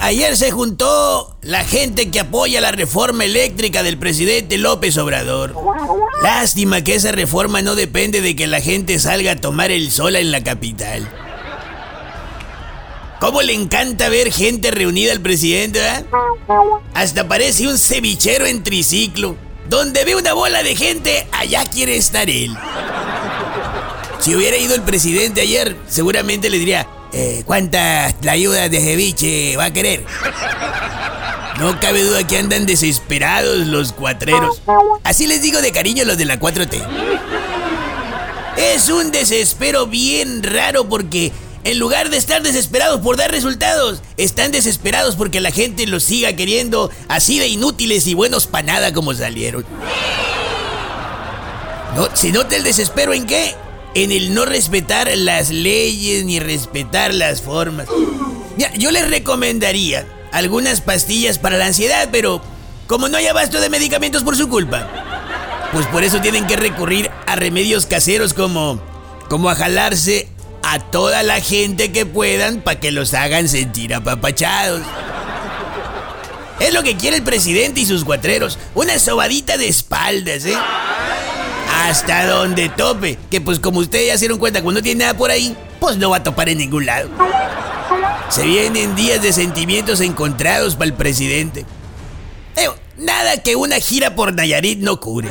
Ayer se juntó la gente que apoya la reforma eléctrica del presidente López Obrador. Lástima que esa reforma no depende de que la gente salga a tomar el sol en la capital. ¿Cómo le encanta ver gente reunida al presidente, ¿verdad? Hasta parece un cevichero en triciclo. Donde ve una bola de gente, allá quiere estar él. Si hubiera ido el presidente ayer, seguramente le diría, eh, ¿cuántas ayudas de ceviche va a querer? No cabe duda que andan desesperados los cuatreros. Así les digo de cariño los de la 4T. Es un desespero bien raro porque en lugar de estar desesperados por dar resultados, están desesperados porque la gente los siga queriendo así de inútiles y buenos para nada como salieron. No, ¿Se nota el desespero en qué? En el no respetar las leyes ni respetar las formas. Yo les recomendaría algunas pastillas para la ansiedad, pero como no hay abasto de medicamentos por su culpa, pues por eso tienen que recurrir a remedios caseros como como a jalarse a toda la gente que puedan para que los hagan sentir apapachados. Es lo que quiere el presidente y sus cuatreros, una sobadita de espaldas, ¿eh? Hasta donde tope, que pues como ustedes ya se dieron cuenta, cuando no tiene nada por ahí, pues no va a topar en ningún lado. Se vienen días de sentimientos encontrados para el presidente. nada que una gira por Nayarit no cure.